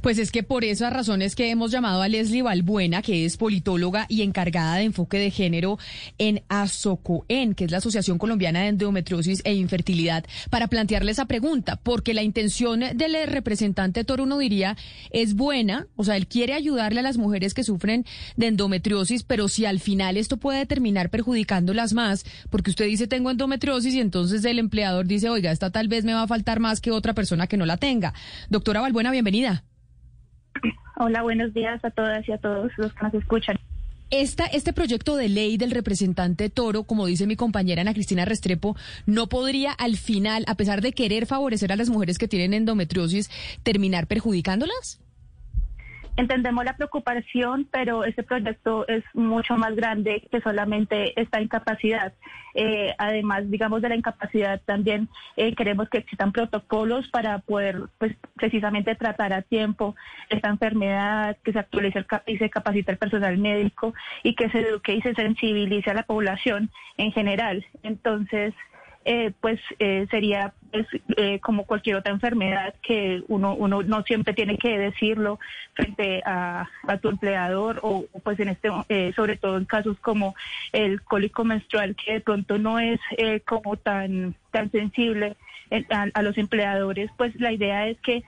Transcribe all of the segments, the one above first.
Pues es que por esas razones que hemos llamado a Leslie Balbuena, que es politóloga y encargada de enfoque de género en ASOCOEN, que es la Asociación Colombiana de Endometriosis e Infertilidad, para plantearle esa pregunta, porque la intención del representante Toro, uno diría, es buena, o sea, él quiere ayudarle a las mujeres que sufren de endometriosis, pero si al final esto puede terminar perjudicándolas más, porque usted dice tengo endometriosis y entonces el empleador dice, oiga, esta tal vez me va a faltar más que otra persona que no la tenga. Doctora Balbuena, bienvenida. Hola, buenos días a todas y a todos los que nos escuchan. Esta, este proyecto de ley del representante Toro, como dice mi compañera Ana Cristina Restrepo, no podría al final, a pesar de querer favorecer a las mujeres que tienen endometriosis, terminar perjudicándolas? Entendemos la preocupación, pero este proyecto es mucho más grande que solamente esta incapacidad. Eh, además, digamos, de la incapacidad, también eh, queremos que existan protocolos para poder, pues, precisamente tratar a tiempo esta enfermedad, que se actualice y se capacite el personal médico y que se eduque y se sensibilice a la población en general. Entonces, eh, pues eh, sería pues, eh, como cualquier otra enfermedad que uno, uno no siempre tiene que decirlo frente a, tu empleador o pues en este sobre todo en casos como el cólico menstrual que de pronto no es como tan tan sensible a, a, los empleadores pues la idea es que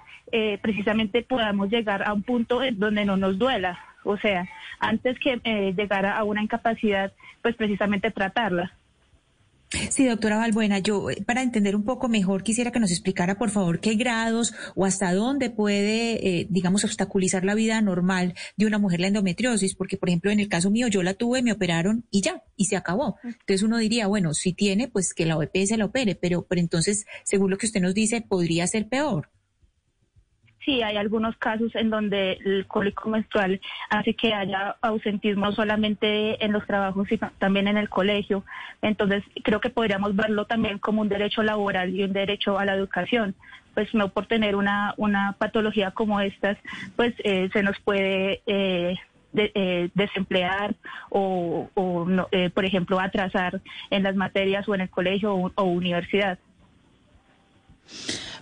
precisamente podamos llegar a un punto en donde no nos duela. O sea antes que llegar a una incapacidad pues precisamente tratarla Sí, doctora Valbuena, yo eh, para entender un poco mejor quisiera que nos explicara, por favor, qué grados o hasta dónde puede, eh, digamos, obstaculizar la vida normal de una mujer la endometriosis, porque, por ejemplo, en el caso mío, yo la tuve, me operaron y ya, y se acabó. Entonces uno diría, bueno, si tiene, pues que la OEP se la opere, pero, pero entonces, según lo que usted nos dice, podría ser peor sí hay algunos casos en donde el cólico menstrual hace que haya ausentismo solamente en los trabajos, sino también en el colegio. Entonces, creo que podríamos verlo también como un derecho laboral y un derecho a la educación. Pues no por tener una, una patología como estas, pues eh, se nos puede... Eh, eh, desemplear o, por ejemplo, atrasar en las materias o en el colegio o universidad.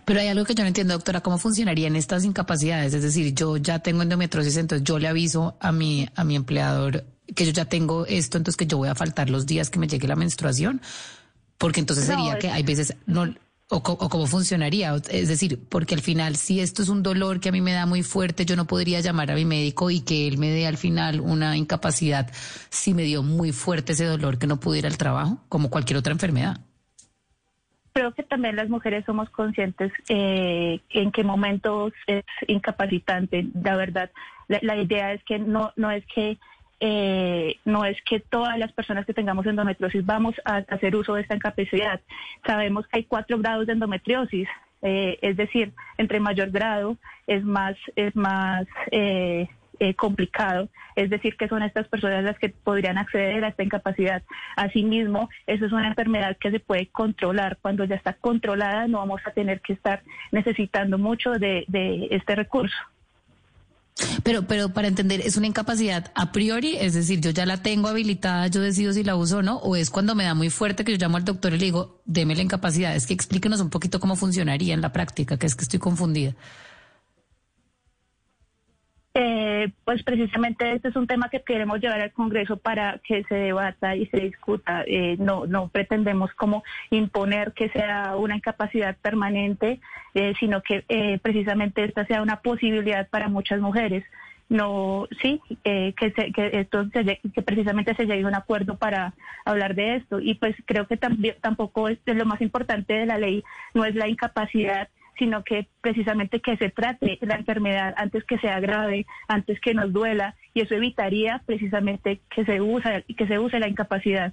Pero hay algo que yo no entiendo, doctora, ¿cómo funcionarían estas incapacidades? Es decir, yo ya tengo endometriosis, entonces yo le aviso a mi, a mi empleador que yo ya tengo esto, entonces que yo voy a faltar los días que me llegue la menstruación, porque entonces sería que hay veces no o, o, cómo funcionaría, es decir, porque al final si esto es un dolor que a mí me da muy fuerte, yo no podría llamar a mi médico y que él me dé al final una incapacidad si me dio muy fuerte ese dolor que no pude ir al trabajo, como cualquier otra enfermedad creo que también las mujeres somos conscientes eh, en qué momentos es incapacitante. La verdad, la, idea es que no, no es que eh, no es que todas las personas que tengamos endometriosis vamos a hacer uso de esta incapacidad. Sabemos que hay cuatro grados de endometriosis, eh, es decir, entre mayor grado es más es más eh, complicado, es decir, que son estas personas las que podrían acceder a esta incapacidad. Asimismo, eso es una enfermedad que se puede controlar. Cuando ya está controlada, no vamos a tener que estar necesitando mucho de, de este recurso. Pero, pero para entender, ¿es una incapacidad a priori? Es decir, yo ya la tengo habilitada, yo decido si la uso o no, o es cuando me da muy fuerte que yo llamo al doctor y le digo, deme la incapacidad. Es que explíquenos un poquito cómo funcionaría en la práctica, que es que estoy confundida. Eh, pues precisamente este es un tema que queremos llevar al Congreso para que se debata y se discuta. Eh, no, no pretendemos como imponer que sea una incapacidad permanente, eh, sino que precisamente esta sea una posibilidad para muchas mujeres. No, sí, que, que, esto que precisamente se llegue a un acuerdo para hablar de esto. Y pues creo que también tampoco es lo más importante de la ley, no es la incapacidad sino que precisamente que se trate la enfermedad antes que sea grave, antes que nos duela, y eso evitaría precisamente que se use, que se use la incapacidad.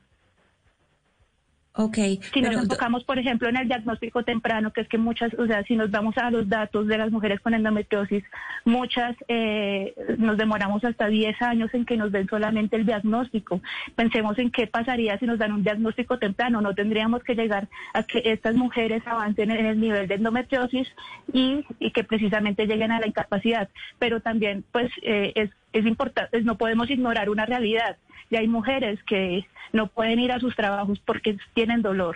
Ok. Si nos enfocamos, por ejemplo, en el diagnóstico temprano, que es que muchas, o sea, si nos vamos a los datos de las mujeres con endometriosis, muchas eh, nos demoramos hasta 10 años en que nos den solamente el diagnóstico. Pensemos en qué pasaría si nos dan un diagnóstico temprano. No tendríamos que llegar a que estas mujeres avancen en el nivel de endometriosis y, y que precisamente lleguen a la incapacidad. Pero también, pues, eh, es, es importante, no podemos ignorar una realidad. Y hay mujeres que no pueden ir a sus trabajos porque tienen dolor.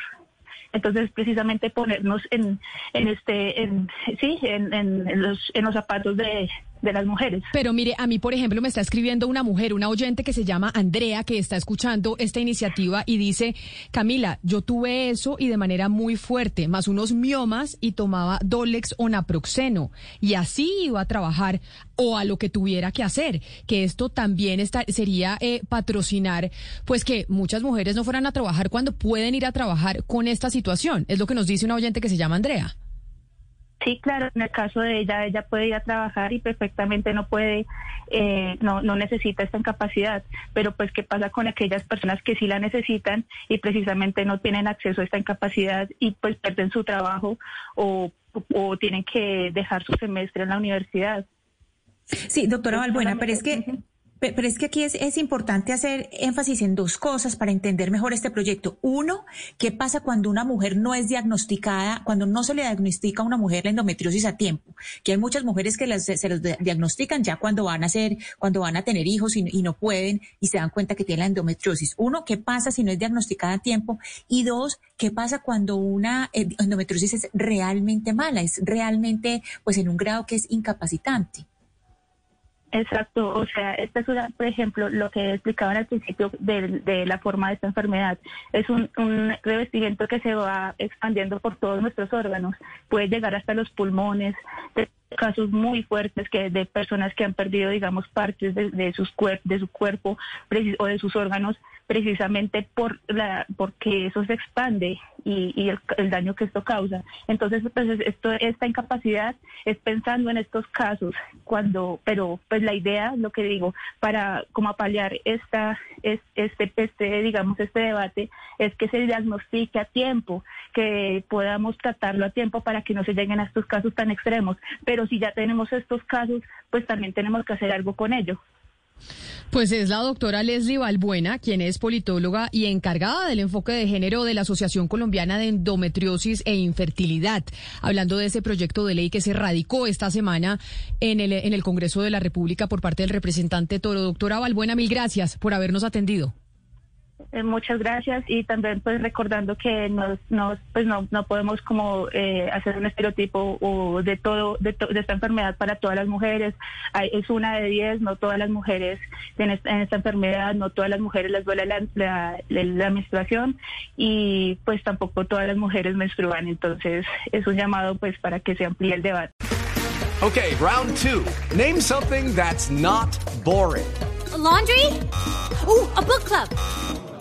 Entonces, precisamente ponernos en, en este, en, sí, en, en- los, en los zapatos de, de las mujeres. Pero mire, a mí, por ejemplo, me está escribiendo una mujer, una oyente que se llama Andrea, que está escuchando esta iniciativa y dice, Camila, yo tuve eso y de manera muy fuerte, más unos miomas y tomaba Dolex o naproxeno y así iba a trabajar o a lo que tuviera que hacer, que esto también está, sería eh, patrocinar, pues que muchas mujeres no fueran a trabajar cuando pueden ir a trabajar con esta situación. Es lo que nos dice una oyente que se llama Andrea. Sí, claro, en el caso de ella, ella puede ir a trabajar y perfectamente no puede, eh, no, no necesita esta incapacidad. Pero pues, ¿qué pasa con aquellas personas que sí la necesitan y precisamente no tienen acceso a esta incapacidad y pues pierden su trabajo o, o tienen que dejar su semestre en la universidad? Sí, doctora Balbuena, pero es que, pero es que aquí es, importante hacer énfasis en dos cosas para entender mejor este proyecto. Uno, ¿qué pasa cuando una mujer no es diagnosticada, cuando no se le diagnostica a una mujer la endometriosis a tiempo? Que hay muchas mujeres que las- se los di- diagnostican ya cuando van a ser, cuando van a tener hijos y, y no pueden y se dan cuenta que tienen la endometriosis. Uno, ¿qué pasa si no es diagnosticada a tiempo? Y dos, ¿qué pasa cuando una eh, endometriosis es realmente mala, es realmente, pues en un grado que es incapacitante? Exacto, o sea, esta es una, por ejemplo, lo que explicaban al principio de, de la forma de esta enfermedad. Es un, un revestimiento que se va expandiendo por todos nuestros órganos. Puede llegar hasta los pulmones, casos muy fuertes que de personas que han perdido, digamos, partes de, de sus cuer de su cuerpo o de sus órganos precisamente por la porque eso se expande y, y el, el daño que esto causa. Entonces, pues es- esto, esta incapacidad es pensando en estos casos cuando, pero pues la idea, lo que digo, para como paliar esta, es, este, este, digamos, este debate, es que se diagnostique a tiempo, que podamos tratarlo a tiempo para que no se lleguen a estos casos tan extremos. Pero si ya tenemos estos casos, pues también tenemos que hacer algo con ello. Pues es la doctora Leslie Balbuena, quien es politóloga y encargada del enfoque de género de la Asociación Colombiana de Endometriosis e Infertilidad, hablando de ese proyecto de ley que se radicó esta semana en el, en el Congreso de la República por parte del representante Toro. Doctora Balbuena, mil gracias por habernos atendido. Eh, muchas gracias y también pues recordando que nos, nos pues no, no podemos como eh, hacer un estereotipo o de todo de, to- de esta enfermedad para todas las mujeres Hay- es una de diez no todas las mujeres en esta, en esta enfermedad no todas las mujeres les duele la, la, la- la menstruación y pues tampoco todas las mujeres menstruan entonces es un llamado pues para que se amplíe el debate Okay, round two. Name something that's not boring. laundry? Ooh, a book club.